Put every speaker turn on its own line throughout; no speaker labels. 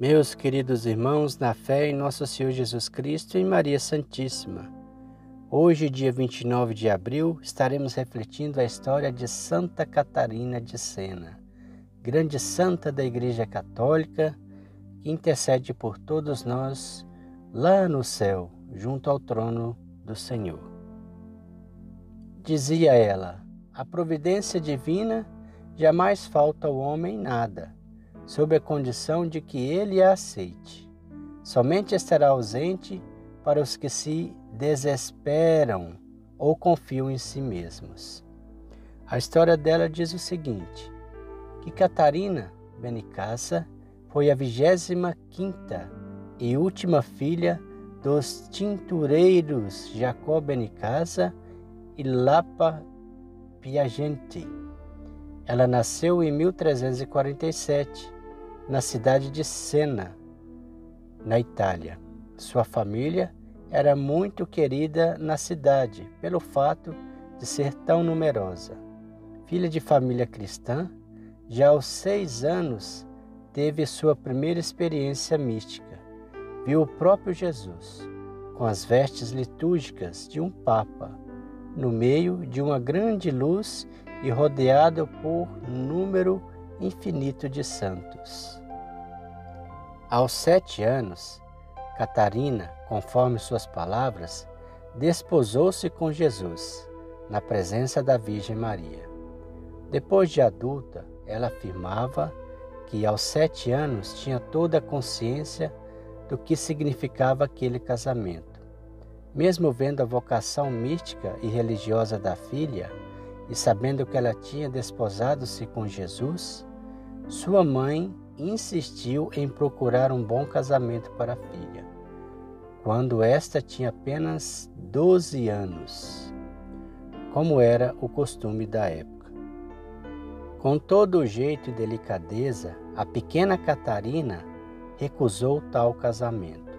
Meus queridos irmãos, na fé em nosso Senhor Jesus Cristo e Maria Santíssima, hoje, dia 29 de abril, estaremos refletindo a história de Santa Catarina de Sena, grande santa da Igreja Católica, que intercede por todos nós lá no céu, junto ao trono do Senhor. Dizia ela: a providência divina jamais falta ao homem nada sob a condição de que ele a aceite. Somente estará ausente para os que se desesperam ou confiam em si mesmos. A história dela diz o seguinte: que Catarina Benicassa foi a vigésima quinta e última filha dos tintureiros Jacó Benicassa e Lapa Piagente. Ela nasceu em 1347 na cidade de Sena, na Itália. Sua família era muito querida na cidade pelo fato de ser tão numerosa. Filha de família cristã, já aos seis anos teve sua primeira experiência mística. Viu o próprio Jesus, com as vestes litúrgicas de um Papa, no meio de uma grande luz e rodeado por número infinito de santos. Aos sete anos, Catarina, conforme suas palavras, desposou-se com Jesus, na presença da Virgem Maria. Depois de adulta, ela afirmava que aos sete anos tinha toda a consciência do que significava aquele casamento. Mesmo vendo a vocação mística e religiosa da filha e sabendo que ela tinha desposado-se com Jesus, sua mãe insistiu em procurar um bom casamento para a filha, quando esta tinha apenas 12 anos, como era o costume da época. Com todo o jeito e delicadeza, a pequena Catarina recusou tal casamento.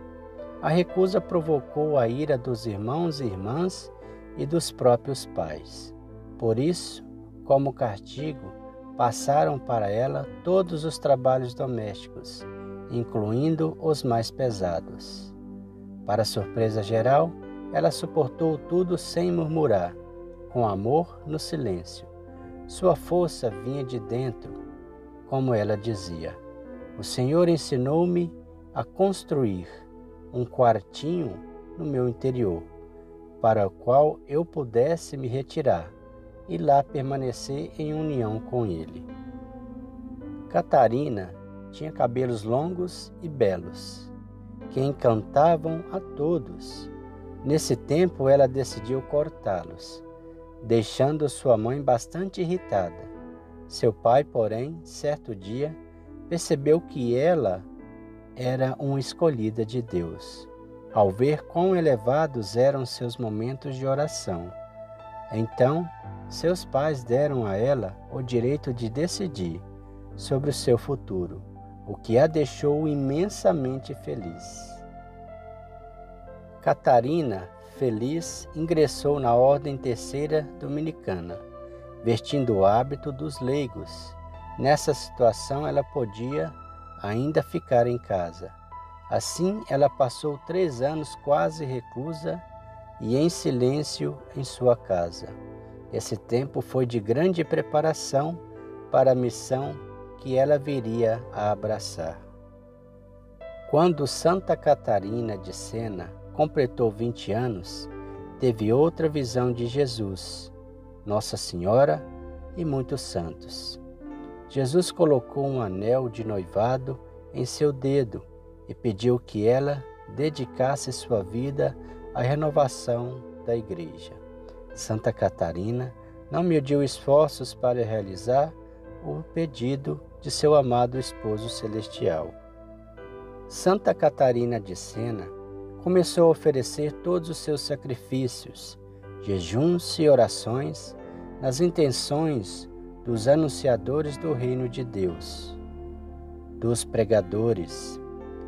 A recusa provocou a ira dos irmãos e irmãs e dos próprios pais. Por isso, como castigo, passaram para ela todos os trabalhos domésticos, incluindo os mais pesados. Para surpresa geral, ela suportou tudo sem murmurar, com amor no silêncio. Sua força vinha de dentro, como ela dizia. O Senhor ensinou-me a construir um quartinho no meu interior, para o qual eu pudesse me retirar e lá permanecer em união com ele. Catarina tinha cabelos longos e belos, que encantavam a todos. Nesse tempo ela decidiu cortá-los, deixando sua mãe bastante irritada. Seu pai, porém, certo dia, percebeu que ela era uma escolhida de Deus, ao ver quão elevados eram seus momentos de oração. Então, seus pais deram a ela o direito de decidir sobre o seu futuro, o que a deixou imensamente feliz. Catarina, feliz, ingressou na Ordem Terceira Dominicana, vestindo o hábito dos leigos. Nessa situação, ela podia ainda ficar em casa. Assim, ela passou três anos quase reclusa e em silêncio em sua casa. Esse tempo foi de grande preparação para a missão que ela viria a abraçar. Quando Santa Catarina de Sena completou 20 anos, teve outra visão de Jesus, Nossa Senhora e muitos santos. Jesus colocou um anel de noivado em seu dedo e pediu que ela dedicasse sua vida à renovação da Igreja. Santa Catarina não mediu esforços para realizar o pedido de seu amado esposo celestial. Santa Catarina de Sena começou a oferecer todos os seus sacrifícios, jejuns e orações nas intenções dos anunciadores do reino de Deus, dos pregadores.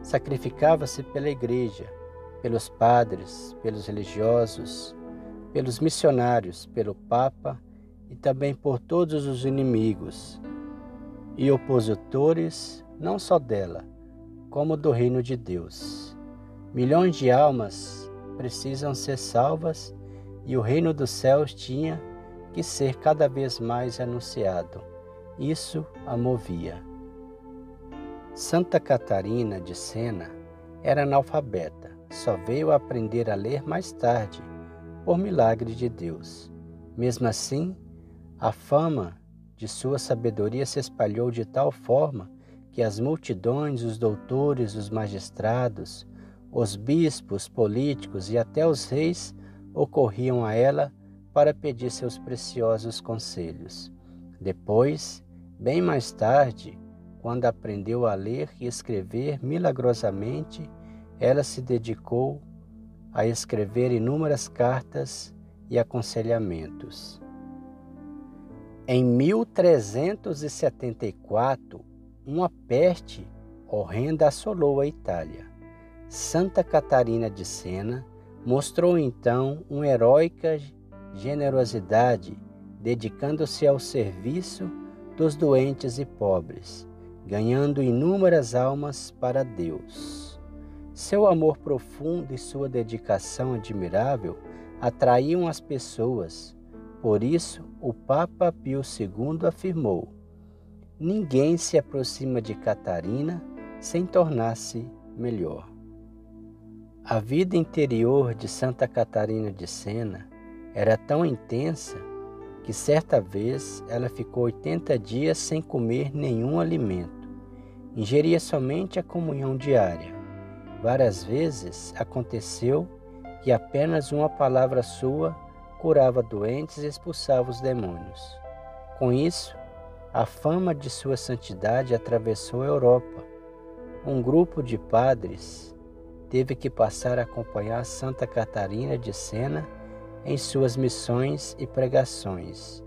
Sacrificava-se pela igreja, pelos padres, pelos religiosos, pelos missionários, pelo Papa e também por todos os inimigos e opositores, não só dela, como do reino de Deus. Milhões de almas precisam ser salvas e o reino dos céus tinha que ser cada vez mais anunciado. Isso a movia. Santa Catarina de Sena era analfabeta, só veio aprender a ler mais tarde, por milagre de Deus. Mesmo assim, a fama de sua sabedoria se espalhou de tal forma que as multidões, os doutores, os magistrados, os bispos, políticos e até os reis ocorriam a ela para pedir seus preciosos conselhos. Depois, bem mais tarde, quando aprendeu a ler e escrever milagrosamente, ela se dedicou a escrever inúmeras cartas e aconselhamentos. Em 1374, uma peste horrenda assolou a Itália. Santa Catarina de Sena mostrou então uma heróica generosidade, dedicando-se ao serviço dos doentes e pobres ganhando inúmeras almas para Deus. Seu amor profundo e sua dedicação admirável atraíam as pessoas. Por isso, o Papa Pio II afirmou: Ninguém se aproxima de Catarina sem tornar-se melhor. A vida interior de Santa Catarina de Sena era tão intensa que certa vez ela ficou 80 dias sem comer nenhum alimento. Ingeria somente a comunhão diária. Várias vezes aconteceu que apenas uma palavra sua curava doentes e expulsava os demônios. Com isso, a fama de sua santidade atravessou a Europa. Um grupo de padres teve que passar a acompanhar Santa Catarina de Sena em suas missões e pregações,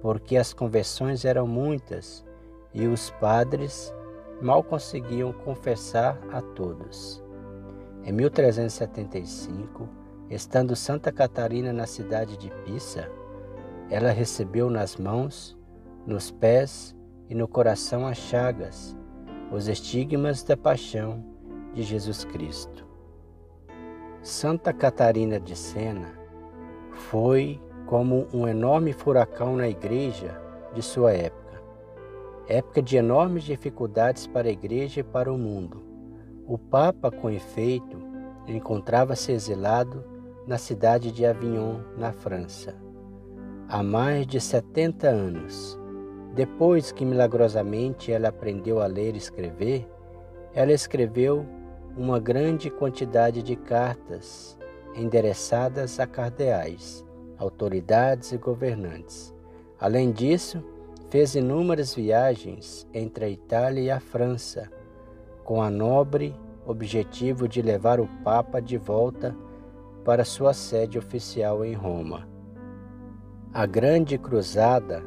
porque as conversões eram muitas e os padres mal conseguiam confessar a todos. Em 1375, estando Santa Catarina na cidade de Pisa, ela recebeu nas mãos, nos pés e no coração as chagas, os estigmas da paixão de Jesus Cristo. Santa Catarina de Sena foi como um enorme furacão na igreja de sua época. Época de enormes dificuldades para a igreja e para o mundo. O Papa, com efeito, encontrava-se exilado na cidade de Avignon, na França, há mais de 70 anos. Depois que milagrosamente ela aprendeu a ler e escrever, ela escreveu uma grande quantidade de cartas endereçadas a cardeais, autoridades e governantes. Além disso, fez inúmeras viagens entre a Itália e a França, com a nobre objetivo de levar o Papa de volta para sua sede oficial em Roma. A grande cruzada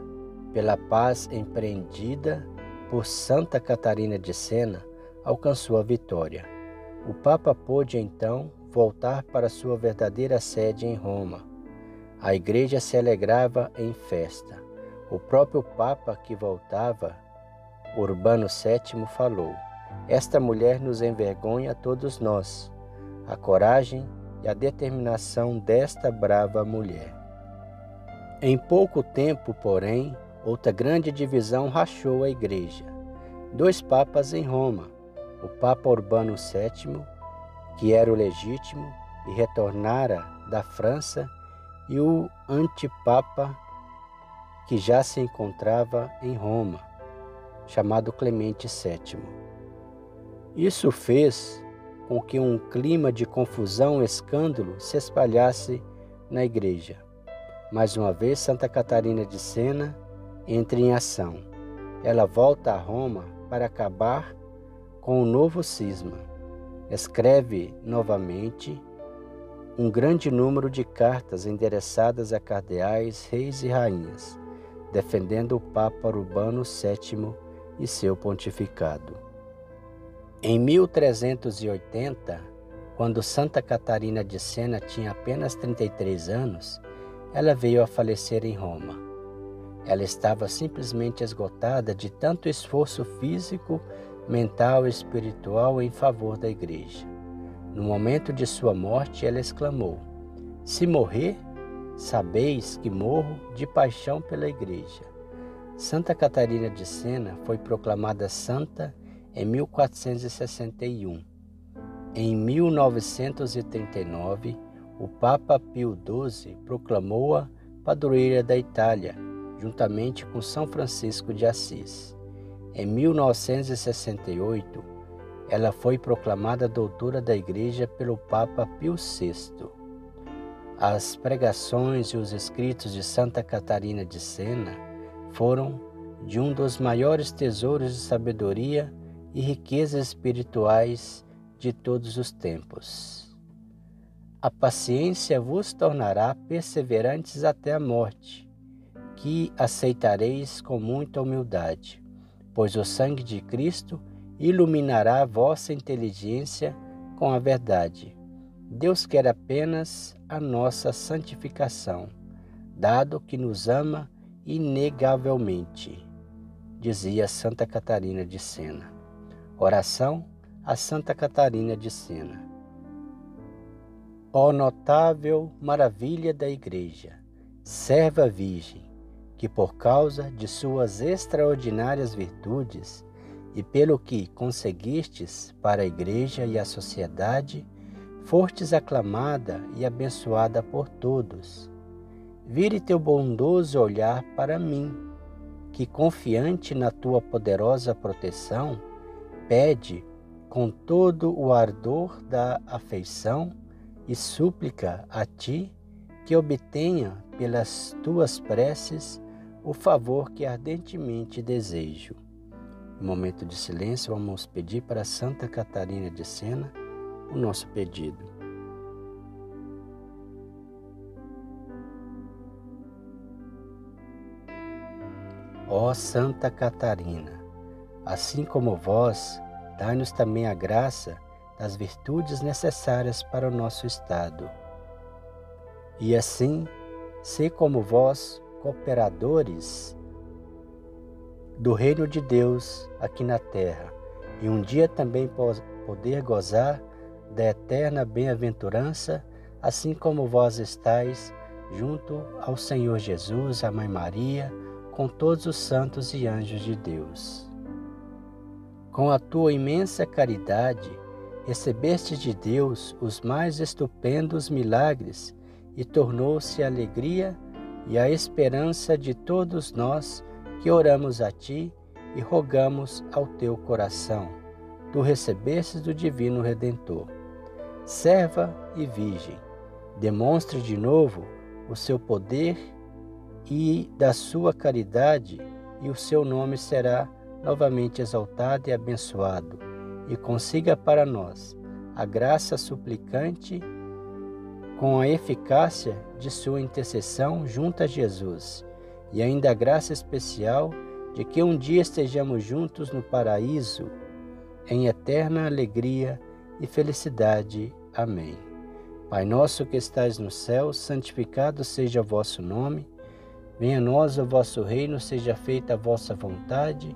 pela paz empreendida por Santa Catarina de Sena alcançou a vitória. O Papa pôde então voltar para sua verdadeira sede em Roma. A igreja se alegrava em festa. O próprio Papa que voltava, Urbano VII, falou: Esta mulher nos envergonha a todos nós. A coragem e a determinação desta brava mulher. Em pouco tempo, porém, outra grande divisão rachou a igreja. Dois papas em Roma, o Papa Urbano VII que era o legítimo e retornara da França, e o antipapa que já se encontrava em Roma, chamado Clemente VII. Isso fez com que um clima de confusão e escândalo se espalhasse na igreja. Mais uma vez, Santa Catarina de Sena entra em ação. Ela volta a Roma para acabar com o novo cisma escreve novamente um grande número de cartas endereçadas a cardeais, reis e rainhas, defendendo o Papa Urbano VII e seu pontificado. Em 1380, quando Santa Catarina de Sena tinha apenas 33 anos, ela veio a falecer em Roma. Ela estava simplesmente esgotada de tanto esforço físico mental e espiritual em favor da Igreja. No momento de sua morte, ela exclamou: Se morrer, sabeis que morro de paixão pela Igreja. Santa Catarina de Sena foi proclamada santa em 1461. Em 1939, o Papa Pio XII proclamou-a padroeira da Itália, juntamente com São Francisco de Assis. Em 1968, ela foi proclamada doutora da Igreja pelo Papa Pio VI. As pregações e os escritos de Santa Catarina de Sena foram de um dos maiores tesouros de sabedoria e riquezas espirituais de todos os tempos. A paciência vos tornará perseverantes até a morte, que aceitareis com muita humildade, pois o sangue de Cristo iluminará a vossa inteligência com a verdade. Deus quer apenas a nossa santificação, dado que nos ama inegavelmente, dizia Santa Catarina de Sena. Oração a Santa Catarina de Sena. Ó notável maravilha da Igreja, serva virgem, que por causa de suas extraordinárias virtudes e pelo que conseguistes para a Igreja e a sociedade, fostes aclamada e abençoada por todos. Vire teu bondoso olhar para mim, que confiante na tua poderosa proteção, pede com todo o ardor da afeição e súplica a ti que obtenha pelas tuas preces o favor que ardentemente desejo. No momento de silêncio, vamos pedir para Santa Catarina de Sena o nosso pedido. Ó Santa Catarina, assim como vós, dai-nos também a graça das virtudes necessárias para o nosso estado. E assim, ser como vós, cooperadores do reino de Deus aqui na terra, e um dia também poder gozar da eterna bem-aventurança, assim como vós estáis junto ao Senhor Jesus, a Mãe Maria, com todos os santos e anjos de Deus. Com a tua imensa caridade, recebeste de Deus os mais estupendos milagres e tornou-se a alegria e a esperança de todos nós que oramos a Ti e rogamos ao Teu coração. Tu recebestes do Divino Redentor. Serva e Virgem, demonstre de novo o seu poder e da sua caridade, e o seu nome será novamente exaltado e abençoado e consiga para nós a graça suplicante com a eficácia de sua intercessão junto a Jesus e ainda a graça especial de que um dia estejamos juntos no paraíso em eterna alegria e felicidade. Amém. Pai nosso que estais no céu, santificado seja o vosso nome. Venha a nós o vosso reino, seja feita a vossa vontade,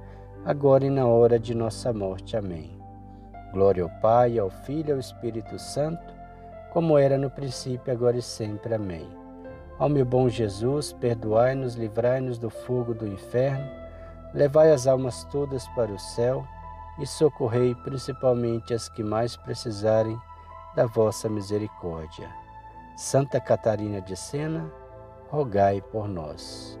agora e na hora de nossa morte. Amém. Glória ao Pai, ao Filho e ao Espírito Santo, como era no princípio, agora e sempre. Amém. Ó meu bom Jesus, perdoai-nos, livrai-nos do fogo do inferno, levai as almas todas para o céu e socorrei principalmente as que mais precisarem da vossa misericórdia. Santa Catarina de Sena, rogai por nós.